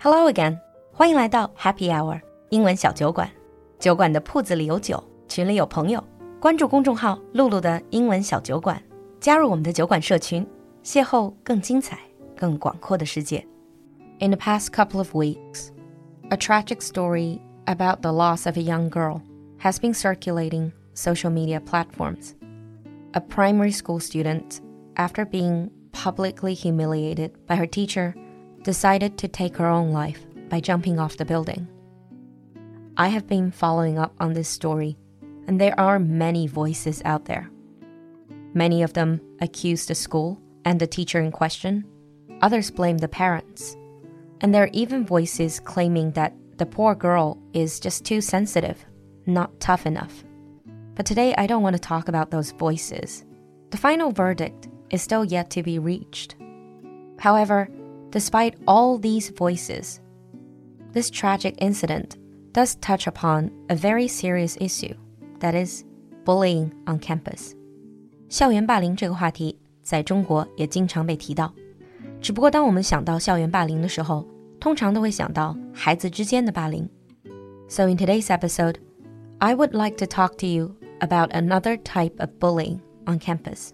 Hello again，欢迎来到 Happy Hour 英文小酒馆。酒馆的铺子里有酒，群里有朋友。关注公众号“露露的英文小酒馆”，加入我们的酒馆社群，邂逅更精彩、更广阔的世界。In the past couple of weeks, a tragic story about the loss of a young girl has been circulating social media platforms. A primary school student, after being publicly humiliated by her teacher, decided to take her own life by jumping off the building. I have been following up on this story, and there are many voices out there. Many of them accuse the school and the teacher in question, others blame the parents, and there are even voices claiming that the poor girl is just too sensitive, not tough enough. But today I don't want to talk about those voices. The final verdict is still yet to be reached. However, Despite all these voices, this tragic incident does touch upon a very serious issue that is bullying on campus. 校园霸凌这个话题在中国也经常被提到，只不过当我们想到校园霸凌的时候，通常都会想到孩子之间的霸凌。So in today's episode, I would like to talk to you about another type of bullying on campus.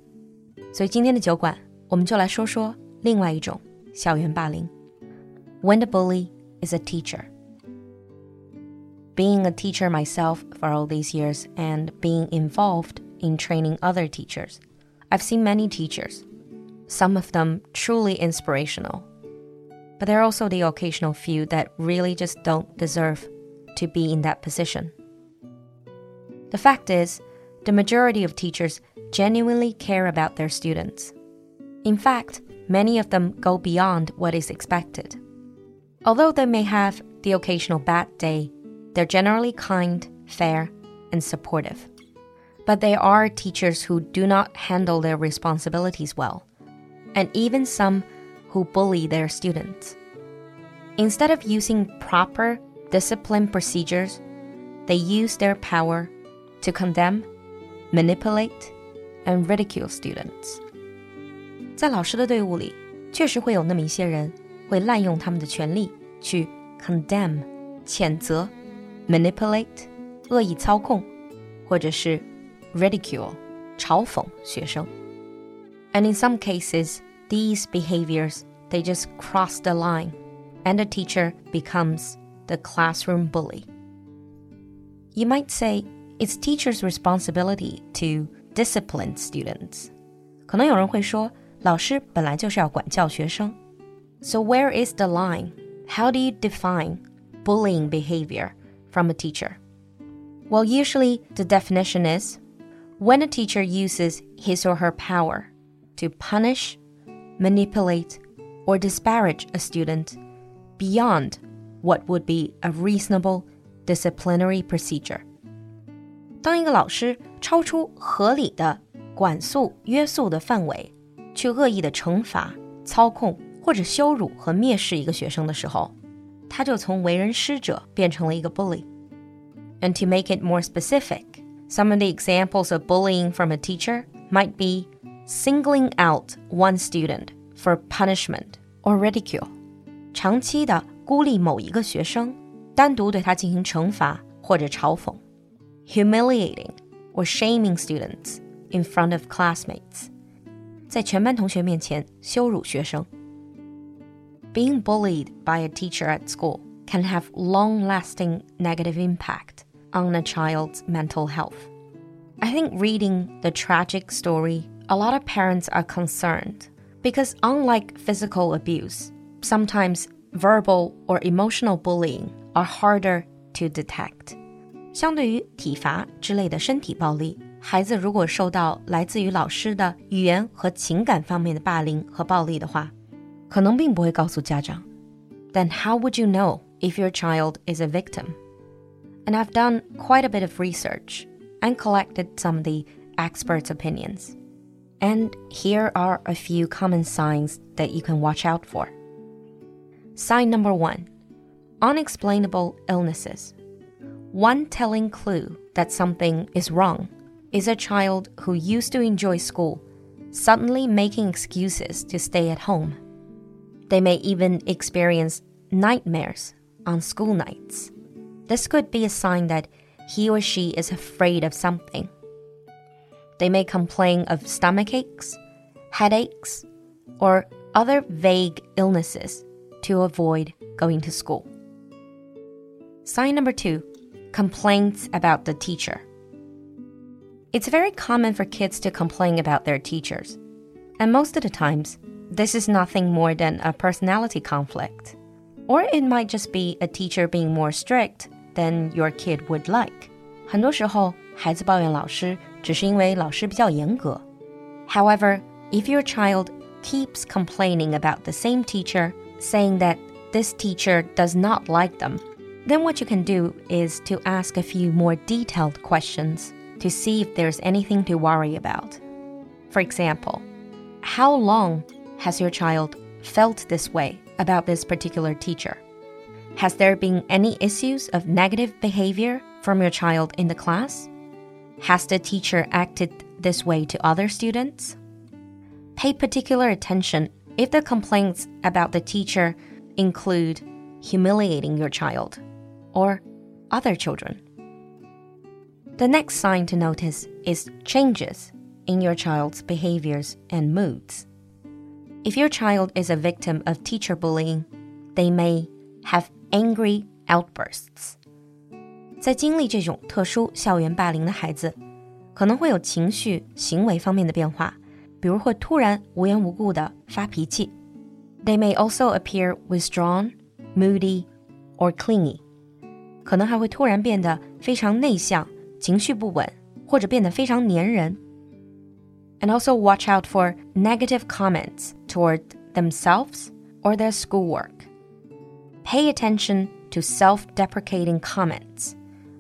所以今天的酒馆，我们就来说说另外一种 校园霸凌. When the bully is a teacher. Being a teacher myself for all these years and being involved in training other teachers, I've seen many teachers, some of them truly inspirational. But there are also the occasional few that really just don't deserve to be in that position. The fact is, the majority of teachers genuinely care about their students. In fact, many of them go beyond what is expected. Although they may have the occasional bad day, they're generally kind, fair, and supportive. But there are teachers who do not handle their responsibilities well, and even some who bully their students. Instead of using proper discipline procedures, they use their power to condemn, manipulate, and ridicule students. 在老师的队伍里，确实会有那么一些人会滥用他们的权利去 condemn 谴责、manipulate 恶意操控，或者是 ridicule 嘲讽学生。And in some cases, these behaviors they just cross the line, and the teacher becomes the classroom bully. You might say it's teachers' responsibility to discipline students. 可能有人会说。 老师本来就是要管教学生。So where is the line? How do you define bullying behavior from a teacher? Well, usually the definition is when a teacher uses his or her power to punish, manipulate, or disparage a student beyond what would be a reasonable disciplinary procedure. 当一个老师超出合理的管束约束的范围， 去恶意的惩罚、操控或者羞辱和蔑视一个学生的时候，他就从为人师者变成了一个 bully。And to make it more specific, some of the examples of bullying from a teacher might be singling out one student for punishment or ridicule，长期的孤立某一个学生，单独对他进行惩罚或者嘲讽；humiliating or shaming students in front of classmates。 在全班同学面前羞辱学生。Being bullied by a teacher at school can have long-lasting negative impact on a child's mental health. I think reading the tragic story, a lot of parents are concerned because unlike physical abuse, sometimes verbal or emotional bullying are harder to detect. 相对于体罚之类的身体暴力， 孩子如果受到来自于老师的语言和情感方面的霸凌和暴力的话，可能并不会告诉家长。Then how would you know if your child is a victim? And I've done quite a bit of research and collected some of the experts' opinions. And here are a few common signs that you can watch out for. Sign number one unexplainable illnesses. One telling clue that something is wrong is a child who used to enjoy school suddenly making excuses to stay at home. They may even experience nightmares on school nights. This could be a sign that he or she is afraid of something. They may complain of stomach aches, headaches, or other vague illnesses to avoid going to school. Sign number two complaints about the teacher. It's very common for kids to complain about their teachers, and most of the times, this is nothing more than a personality conflict. Or it might just be a teacher being more strict than your kid would like. 很多时候，孩子抱怨老师，只是因为老师比较严格。However, if your child keeps complaining about the same teacher, saying that this teacher does not like them, then what you can do is to ask a few more detailed questions to see if there's anything to worry about. For example, how long has your child felt this way about this particular teacher? Has there been any issues of negative behavior from your child in the class? Has the teacher acted this way to other students? Pay particular attention if the complaints about the teacher include humiliating your child or other children. The next sign to notice is changes in your child's behaviors and moods. If your child is a victim of teacher bullying, they may have angry outbursts. 在经历这种特殊校园霸凌的孩子，可能会有情绪、行为方面的变化，比如会突然无缘无故的发脾气。They may also appear withdrawn, moody, or clingy. 可能还会突然变得非常内向、 情绪不稳，或者变得非常粘人。And also watch out for negative comments toward themselves or their schoolwork. Pay attention to self deprecating comments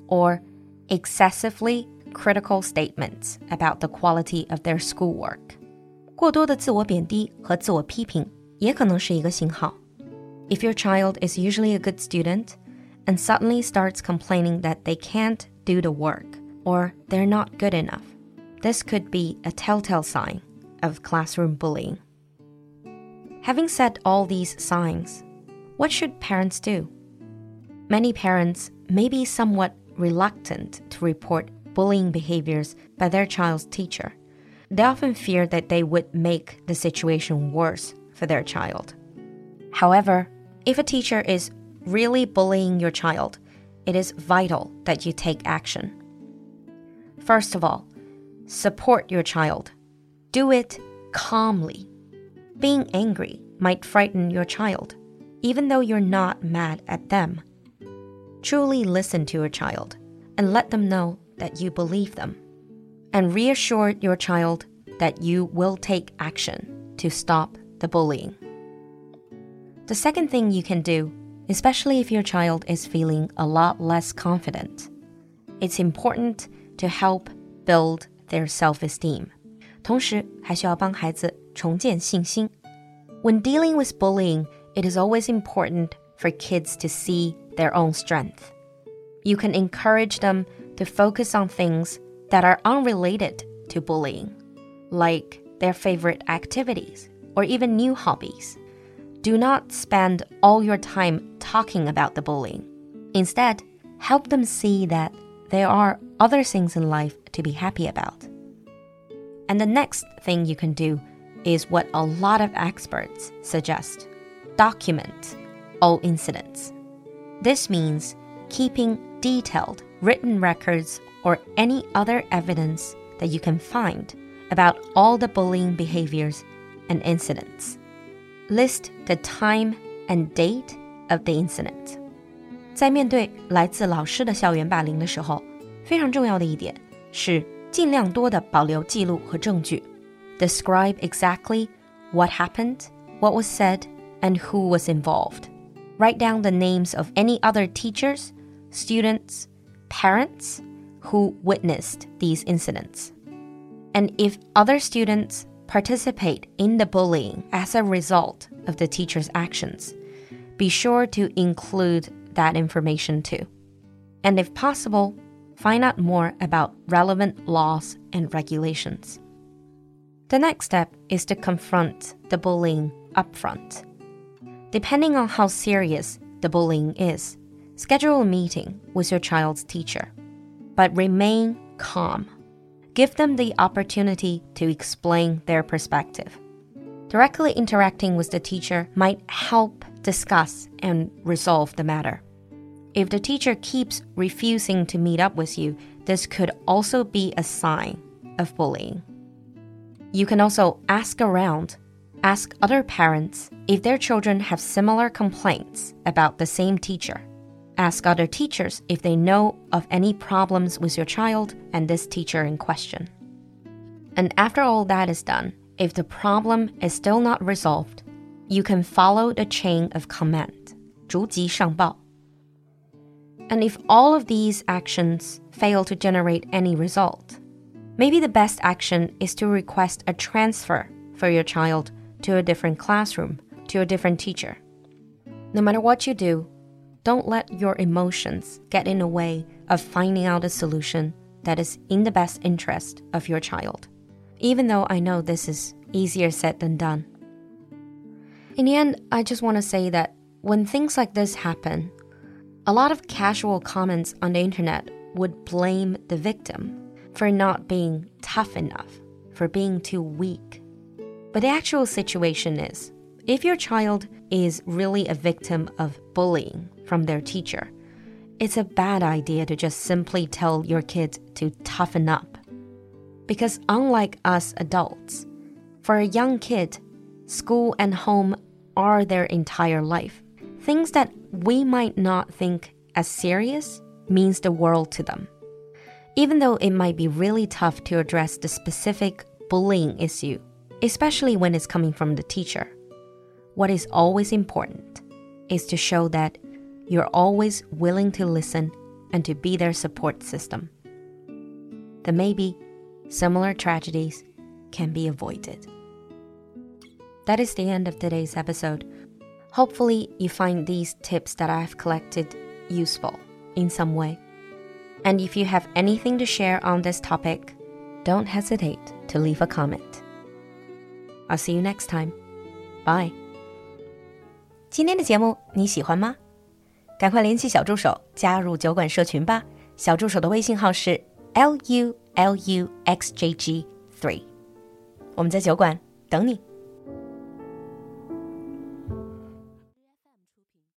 or excessively critical statements about the quality of their schoolwork. 过多的自我贬低和自我批评也可能是一个信号。If your child is usually a good student and suddenly starts complaining that they can't do the work or they're not good enough, this could be a telltale sign of classroom bullying. Having said all these signs, what should parents do? Many parents may be somewhat reluctant to report bullying behaviors by their child's teacher. They often fear that they would make the situation worse for their child. However, if a teacher is really bullying your child, it is vital that you take action. First of all, support your child. Do it calmly. Being angry might frighten your child, even though you're not mad at them. Truly listen to your child and let them know that you believe them. And reassure your child that you will take action to stop the bullying. The second thing you can do, especially if your child is feeling a lot less confident, it's important to help build their self esteem. 同时，还需要帮孩子重建信心。When dealing with bullying, it is always important for kids to see their own strength. You can encourage them to focus on things that are unrelated to bullying, like their favorite activities or even new hobbies. Do not spend all your time talking about the bullying. Instead, help them see that there are other things in life to be happy about. And the next thing you can do is what a lot of experts suggest document all incidents. This means keeping detailed written records or any other evidence that you can find about all the bullying behaviors and incidents. List the time and date of the incident. 在面对来自老师的校园霸凌的时候，非常重要的一点是尽量多的保留记录和证据。Describe exactly what happened, what was said, and who was involved. Write down the names of any other teachers, students, parents who witnessed these incidents. And if other students participate in the bullying as a result of the teacher's actions, be sure to include that information too. And if possible, find out more about relevant laws and regulations. The next step is to confront the bullying upfront. Depending on how serious the bullying is, schedule a meeting with your child's teacher. But remain calm. Give them the opportunity to explain their perspective. Directly interacting with the teacher might help discuss and resolve the matter. If the teacher keeps refusing to meet up with you, this could also be a sign of bullying. You can also ask around, ask other parents if their children have similar complaints about the same teacher. Ask other teachers if they know of any problems with your child and this teacher in question. And after all that is done, if the problem is still not resolved, you can follow the chain of command, 逐级上报. And if all of these actions fail to generate any result, maybe the best action is to request a transfer for your child to a different classroom, to a different teacher. No matter what you do, don't let your emotions get in the way of finding out a solution that is in the best interest of your child, even though I know this is easier said than done. In the end, I just want to say that when things like this happen, a lot of casual comments on the internet would blame the victim for not being tough enough, for being too weak. But the actual situation is if your child is really a victim of bullying from their teacher, it's a bad idea to just simply tell your kids to toughen up. Because unlike us adults, for a young kid, school and home are their entire life. Things that we might not think as serious means the world to them. Even though it might be really tough to address the specific bullying issue, especially when it's coming from the teacher, what is always important is to show that you're always willing to listen and to be their support system. Then maybe similar tragedies can be avoided. That is the end of today's episode. Hopefully, you find these tips that I've collected useful in some way. And if you have anything to share on this topic, don't hesitate to leave a comment. I'll see you next time. Bye. 今天的节目你喜欢吗？ 赶快联系小助手加入酒馆社群吧。小助手的微信号是 l u l u x j g three，我们在酒馆等你。